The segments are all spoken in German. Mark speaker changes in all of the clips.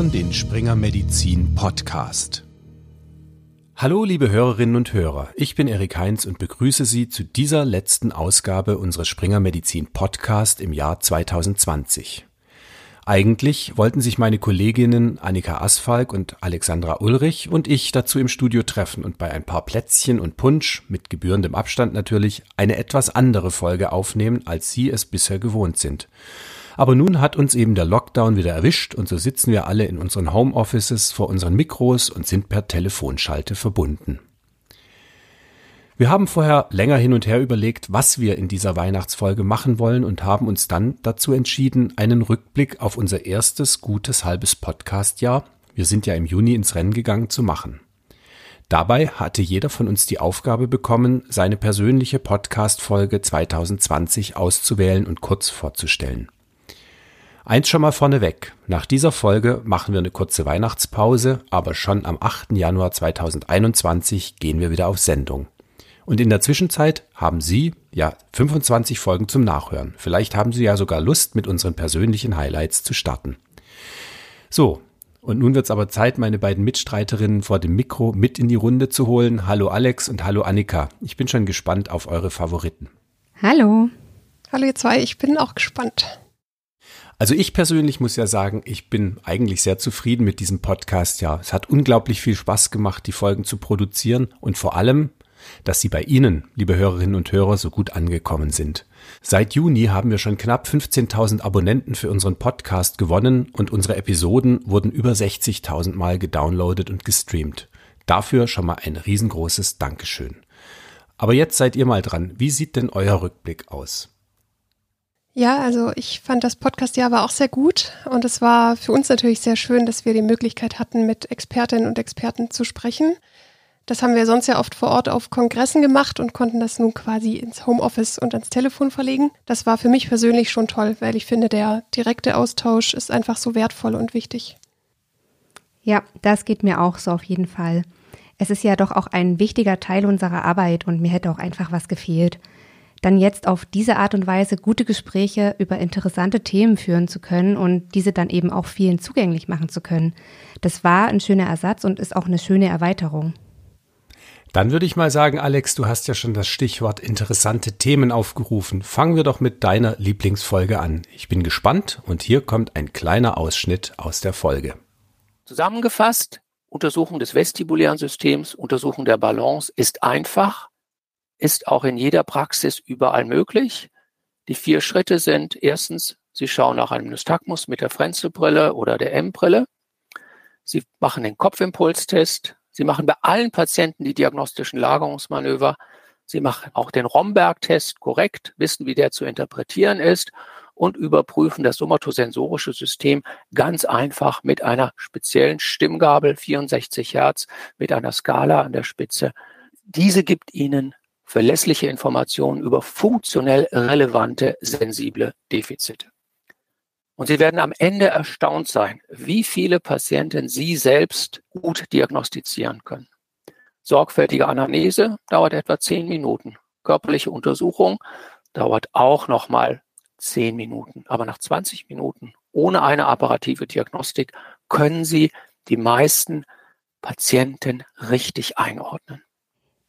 Speaker 1: hören den Springer Medizin Podcast. Hallo, liebe Hörerinnen und Hörer. Ich bin Erik Heinz und begrüße Sie zu dieser letzten Ausgabe unseres Springer Medizin Podcast im Jahr 2020. Eigentlich wollten sich meine Kolleginnen Annika Asfalk und Alexandra Ulrich und ich dazu im Studio treffen und bei ein paar Plätzchen und Punsch, mit gebührendem Abstand natürlich, eine etwas andere Folge aufnehmen, als Sie es bisher gewohnt sind. Aber nun hat uns eben der Lockdown wieder erwischt und so sitzen wir alle in unseren Homeoffices vor unseren Mikros und sind per Telefonschalte verbunden. Wir haben vorher länger hin und her überlegt, was wir in dieser Weihnachtsfolge machen wollen und haben uns dann dazu entschieden, einen Rückblick auf unser erstes gutes halbes Podcastjahr, wir sind ja im Juni ins Rennen gegangen, zu machen. Dabei hatte jeder von uns die Aufgabe bekommen, seine persönliche Podcast-Folge 2020 auszuwählen und kurz vorzustellen. Eins schon mal vorneweg. Nach dieser Folge machen wir eine kurze Weihnachtspause, aber schon am 8. Januar 2021 gehen wir wieder auf Sendung. Und in der Zwischenzeit haben Sie ja 25 Folgen zum Nachhören. Vielleicht haben Sie ja sogar Lust, mit unseren persönlichen Highlights zu starten. So, und nun wird es aber Zeit, meine beiden Mitstreiterinnen vor dem Mikro mit in die Runde zu holen. Hallo Alex und hallo Annika. Ich bin schon gespannt auf eure Favoriten.
Speaker 2: Hallo.
Speaker 3: Hallo ihr zwei, ich bin auch gespannt.
Speaker 1: Also ich persönlich muss ja sagen, ich bin eigentlich sehr zufrieden mit diesem Podcast. Ja, es hat unglaublich viel Spaß gemacht, die Folgen zu produzieren und vor allem dass sie bei Ihnen, liebe Hörerinnen und Hörer, so gut angekommen sind. Seit Juni haben wir schon knapp 15.000 Abonnenten für unseren Podcast gewonnen und unsere Episoden wurden über 60.000 Mal gedownloadet und gestreamt. Dafür schon mal ein riesengroßes Dankeschön. Aber jetzt seid ihr mal dran. Wie sieht denn euer Rückblick aus?
Speaker 3: Ja, also ich fand das Podcast-Jahr war auch sehr gut und es war für uns natürlich sehr schön, dass wir die Möglichkeit hatten, mit Expertinnen und Experten zu sprechen. Das haben wir sonst ja oft vor Ort auf Kongressen gemacht und konnten das nun quasi ins Homeoffice und ans Telefon verlegen. Das war für mich persönlich schon toll, weil ich finde, der direkte Austausch ist einfach so wertvoll und wichtig.
Speaker 2: Ja, das geht mir auch so auf jeden Fall. Es ist ja doch auch ein wichtiger Teil unserer Arbeit und mir hätte auch einfach was gefehlt. Dann jetzt auf diese Art und Weise gute Gespräche über interessante Themen führen zu können und diese dann eben auch vielen zugänglich machen zu können. Das war ein schöner Ersatz und ist auch eine schöne Erweiterung.
Speaker 1: Dann würde ich mal sagen, Alex, du hast ja schon das Stichwort interessante Themen aufgerufen. Fangen wir doch mit deiner Lieblingsfolge an. Ich bin gespannt und hier kommt ein kleiner Ausschnitt aus der Folge.
Speaker 4: Zusammengefasst, Untersuchung des vestibulären Systems, Untersuchung der Balance ist einfach, ist auch in jeder Praxis überall möglich. Die vier Schritte sind erstens, Sie schauen nach einem Nystagmus mit der Frenzelbrille oder der M-Brille. Sie machen den Kopfimpulstest, Sie machen bei allen Patienten die diagnostischen Lagerungsmanöver. Sie machen auch den Romberg-Test korrekt, wissen, wie der zu interpretieren ist und überprüfen das somatosensorische System ganz einfach mit einer speziellen Stimmgabel, 64 Hertz, mit einer Skala an der Spitze. Diese gibt Ihnen verlässliche Informationen über funktionell relevante sensible Defizite. Und Sie werden am Ende erstaunt sein, wie viele Patienten Sie selbst gut diagnostizieren können. Sorgfältige Anamnese dauert etwa zehn Minuten. Körperliche Untersuchung dauert auch nochmal zehn Minuten. Aber nach 20 Minuten ohne eine apparative Diagnostik können Sie die meisten Patienten richtig einordnen.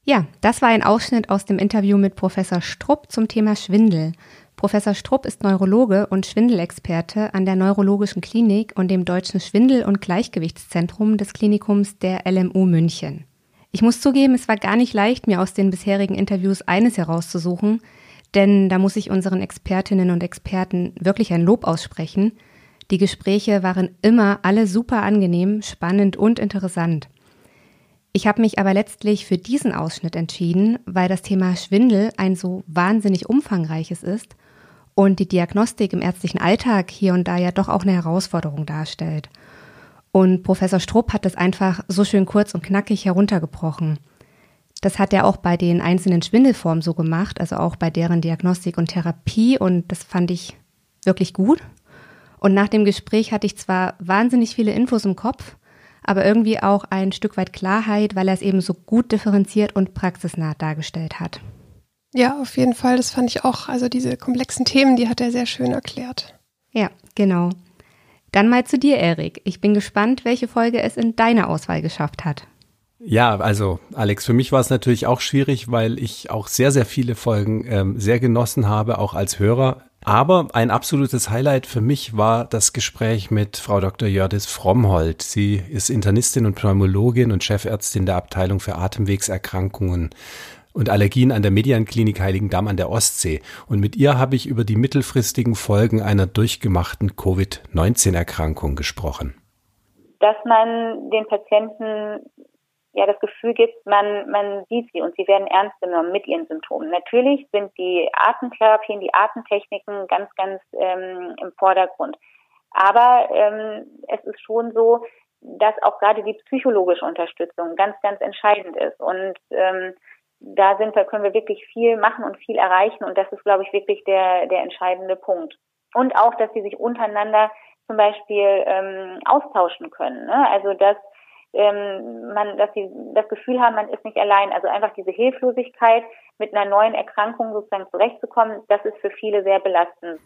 Speaker 2: Ja, das war ein Ausschnitt aus dem Interview mit Professor Strupp zum Thema Schwindel. Professor Strupp ist Neurologe und Schwindelexperte an der Neurologischen Klinik und dem Deutschen Schwindel- und Gleichgewichtszentrum des Klinikums der LMU München. Ich muss zugeben, es war gar nicht leicht, mir aus den bisherigen Interviews eines herauszusuchen, denn da muss ich unseren Expertinnen und Experten wirklich ein Lob aussprechen. Die Gespräche waren immer alle super angenehm, spannend und interessant. Ich habe mich aber letztlich für diesen Ausschnitt entschieden, weil das Thema Schwindel ein so wahnsinnig umfangreiches ist und die Diagnostik im ärztlichen Alltag hier und da ja doch auch eine Herausforderung darstellt. Und Professor Strupp hat das einfach so schön kurz und knackig heruntergebrochen. Das hat er auch bei den einzelnen Schwindelformen so gemacht, also auch bei deren Diagnostik und Therapie und das fand ich wirklich gut. Und nach dem Gespräch hatte ich zwar wahnsinnig viele Infos im Kopf, aber irgendwie auch ein Stück weit Klarheit, weil er es eben so gut differenziert und praxisnah dargestellt hat.
Speaker 3: Ja, auf jeden Fall. Das fand ich auch. Also diese komplexen Themen, die hat er sehr schön erklärt.
Speaker 2: Ja, genau. Dann mal zu dir, Erik. Ich bin gespannt, welche Folge es in deine Auswahl geschafft hat.
Speaker 1: Ja, also Alex, für mich war es natürlich auch schwierig, weil ich auch sehr, sehr viele Folgen ähm, sehr genossen habe, auch als Hörer. Aber ein absolutes Highlight für mich war das Gespräch mit Frau Dr. Jördis Frommhold. Sie ist Internistin und Pneumologin und Chefärztin der Abteilung für Atemwegserkrankungen und Allergien an der Medianklinik Heiligendamm an der Ostsee. Und mit ihr habe ich über die mittelfristigen Folgen einer durchgemachten Covid-19-Erkrankung gesprochen.
Speaker 5: Dass man den Patienten ja das Gefühl gibt, man, man sieht sie und sie werden ernst genommen mit ihren Symptomen. Natürlich sind die Atemtherapien, die Atemtechniken ganz, ganz ähm, im Vordergrund. Aber ähm, es ist schon so, dass auch gerade die psychologische Unterstützung ganz, ganz entscheidend ist. Und ähm, da sind wir, können wir wirklich viel machen und viel erreichen. Und das ist, glaube ich, wirklich der, der entscheidende Punkt. Und auch, dass sie sich untereinander zum Beispiel ähm, austauschen können. Ne? Also dass ähm, man, dass sie das Gefühl haben, man ist nicht allein. Also einfach diese Hilflosigkeit, mit einer neuen Erkrankung sozusagen zurechtzukommen, das ist für viele sehr belastend.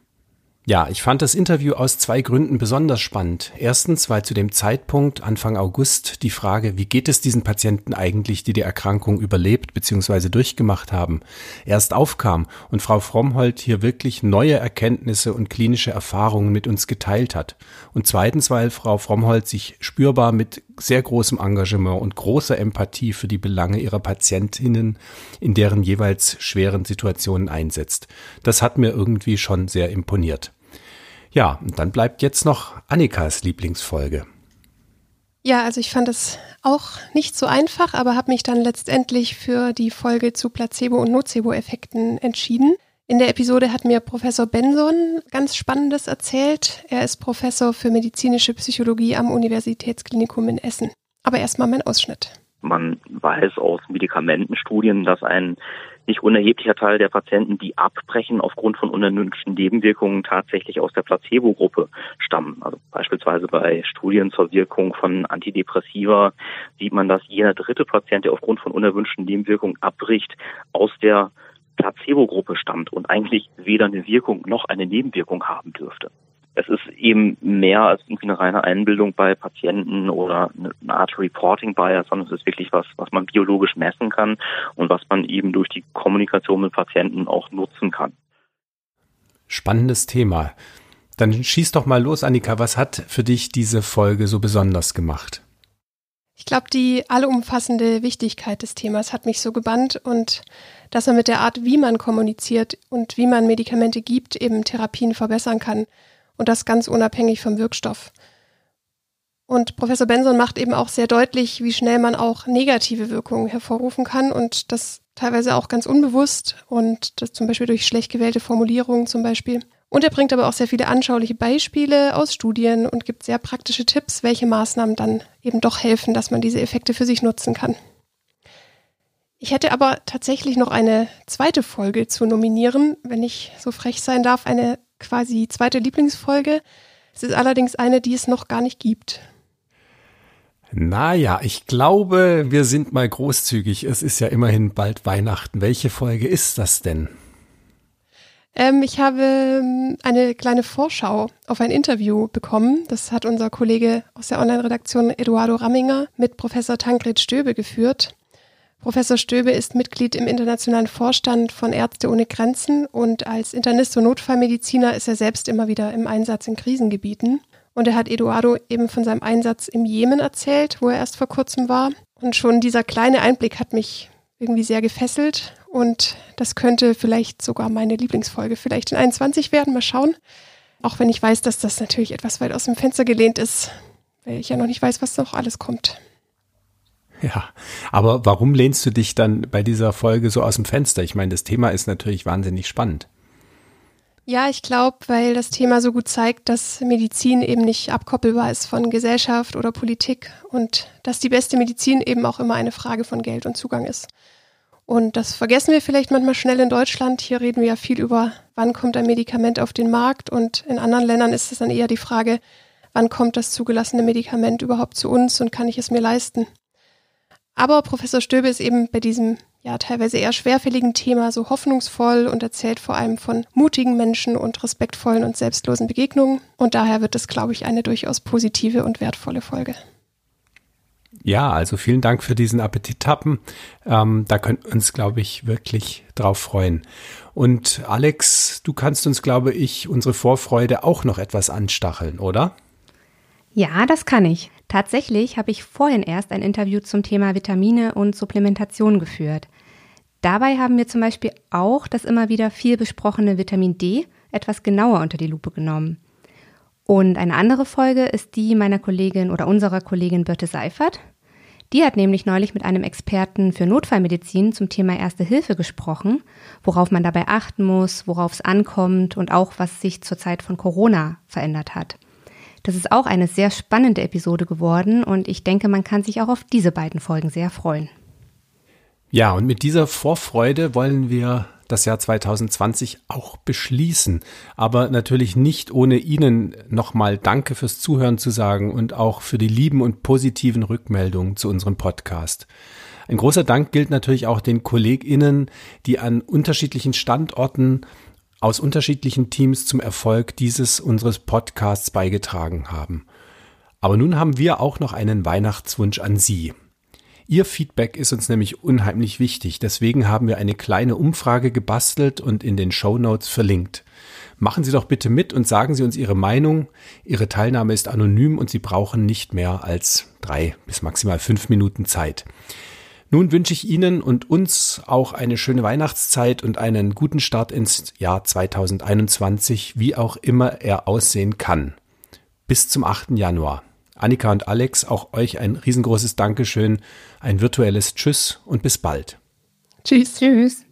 Speaker 1: Ja, ich fand das Interview aus zwei Gründen besonders spannend. Erstens, weil zu dem Zeitpunkt, Anfang August, die Frage, wie geht es diesen Patienten eigentlich, die die Erkrankung überlebt bzw. durchgemacht haben, erst aufkam und Frau Frommhold hier wirklich neue Erkenntnisse und klinische Erfahrungen mit uns geteilt hat. Und zweitens, weil Frau Frommhold sich spürbar mit sehr großem Engagement und großer Empathie für die Belange ihrer Patientinnen in deren jeweils schweren Situationen einsetzt. Das hat mir irgendwie schon sehr imponiert. Ja, und dann bleibt jetzt noch Annikas Lieblingsfolge.
Speaker 3: Ja, also ich fand es auch nicht so einfach, aber habe mich dann letztendlich für die Folge zu Placebo- und Nocebo-Effekten entschieden. In der Episode hat mir Professor Benson ganz Spannendes erzählt. Er ist Professor für medizinische Psychologie am Universitätsklinikum in Essen. Aber erstmal mein Ausschnitt.
Speaker 6: Man weiß aus Medikamentenstudien, dass ein nicht unerheblicher Teil der Patienten, die abbrechen aufgrund von unerwünschten Nebenwirkungen, tatsächlich aus der Placebo-Gruppe stammen. Also beispielsweise bei Studien zur Wirkung von Antidepressiva sieht man, dass jeder dritte Patient, der aufgrund von unerwünschten Nebenwirkungen abbricht, aus der Placebo-Gruppe stammt und eigentlich weder eine Wirkung noch eine Nebenwirkung haben dürfte es ist eben mehr als irgendwie eine reine Einbildung bei Patienten oder eine Art Reporting Bias, sondern es ist wirklich was, was man biologisch messen kann und was man eben durch die Kommunikation mit Patienten auch nutzen kann.
Speaker 1: Spannendes Thema. Dann schieß doch mal los, Annika. Was hat für dich diese Folge so besonders gemacht?
Speaker 3: Ich glaube, die allumfassende Wichtigkeit des Themas hat mich so gebannt und dass man mit der Art, wie man kommuniziert und wie man Medikamente gibt, eben Therapien verbessern kann und das ganz unabhängig vom Wirkstoff. Und Professor Benson macht eben auch sehr deutlich, wie schnell man auch negative Wirkungen hervorrufen kann und das teilweise auch ganz unbewusst und das zum Beispiel durch schlecht gewählte Formulierungen zum Beispiel. Und er bringt aber auch sehr viele anschauliche Beispiele aus Studien und gibt sehr praktische Tipps, welche Maßnahmen dann eben doch helfen, dass man diese Effekte für sich nutzen kann. Ich hätte aber tatsächlich noch eine zweite Folge zu nominieren, wenn ich so frech sein darf, eine quasi zweite Lieblingsfolge. Es ist allerdings eine, die es noch gar nicht gibt.
Speaker 1: Naja, ich glaube, wir sind mal großzügig. Es ist ja immerhin bald Weihnachten. Welche Folge ist das denn?
Speaker 3: Ähm, ich habe ähm, eine kleine Vorschau auf ein Interview bekommen. Das hat unser Kollege aus der Online-Redaktion Eduardo Ramminger mit Professor Tankred Stöbe geführt. Professor Stöbe ist Mitglied im internationalen Vorstand von Ärzte ohne Grenzen und als Internist und Notfallmediziner ist er selbst immer wieder im Einsatz in Krisengebieten. Und er hat Eduardo eben von seinem Einsatz im Jemen erzählt, wo er erst vor kurzem war. Und schon dieser kleine Einblick hat mich irgendwie sehr gefesselt. Und das könnte vielleicht sogar meine Lieblingsfolge vielleicht in 21 werden. Mal schauen. Auch wenn ich weiß, dass das natürlich etwas weit aus dem Fenster gelehnt ist, weil ich ja noch nicht weiß, was noch alles kommt.
Speaker 1: Ja, aber warum lehnst du dich dann bei dieser Folge so aus dem Fenster? Ich meine, das Thema ist natürlich wahnsinnig spannend.
Speaker 3: Ja, ich glaube, weil das Thema so gut zeigt, dass Medizin eben nicht abkoppelbar ist von Gesellschaft oder Politik und dass die beste Medizin eben auch immer eine Frage von Geld und Zugang ist. Und das vergessen wir vielleicht manchmal schnell in Deutschland. Hier reden wir ja viel über, wann kommt ein Medikament auf den Markt und in anderen Ländern ist es dann eher die Frage, wann kommt das zugelassene Medikament überhaupt zu uns und kann ich es mir leisten? Aber Professor Stöbe ist eben bei diesem ja teilweise eher schwerfälligen Thema so hoffnungsvoll und erzählt vor allem von mutigen Menschen und respektvollen und selbstlosen Begegnungen. Und daher wird es, glaube ich, eine durchaus positive und wertvolle Folge.
Speaker 1: Ja, also vielen Dank für diesen Appetitappen. Ähm, da können wir uns, glaube ich, wirklich drauf freuen. Und Alex, du kannst uns, glaube ich, unsere Vorfreude auch noch etwas anstacheln, oder?
Speaker 2: Ja, das kann ich. Tatsächlich habe ich vorhin erst ein Interview zum Thema Vitamine und Supplementation geführt. Dabei haben wir zum Beispiel auch das immer wieder viel besprochene Vitamin D etwas genauer unter die Lupe genommen. Und eine andere Folge ist die meiner Kollegin oder unserer Kollegin Birte Seifert. Die hat nämlich neulich mit einem Experten für Notfallmedizin zum Thema Erste Hilfe gesprochen, worauf man dabei achten muss, worauf es ankommt und auch was sich zur Zeit von Corona verändert hat. Das ist auch eine sehr spannende Episode geworden und ich denke, man kann sich auch auf diese beiden Folgen sehr freuen.
Speaker 1: Ja, und mit dieser Vorfreude wollen wir das Jahr 2020 auch beschließen. Aber natürlich nicht ohne Ihnen nochmal Danke fürs Zuhören zu sagen und auch für die lieben und positiven Rückmeldungen zu unserem Podcast. Ein großer Dank gilt natürlich auch den KollegInnen, die an unterschiedlichen Standorten aus unterschiedlichen Teams zum Erfolg dieses unseres Podcasts beigetragen haben. Aber nun haben wir auch noch einen Weihnachtswunsch an Sie. Ihr Feedback ist uns nämlich unheimlich wichtig. Deswegen haben wir eine kleine Umfrage gebastelt und in den Show Notes verlinkt. Machen Sie doch bitte mit und sagen Sie uns Ihre Meinung. Ihre Teilnahme ist anonym und Sie brauchen nicht mehr als drei bis maximal fünf Minuten Zeit. Nun wünsche ich Ihnen und uns auch eine schöne Weihnachtszeit und einen guten Start ins Jahr 2021, wie auch immer er aussehen kann. Bis zum 8. Januar. Annika und Alex, auch euch ein riesengroßes Dankeschön, ein virtuelles Tschüss und bis bald.
Speaker 2: Tschüss, tschüss.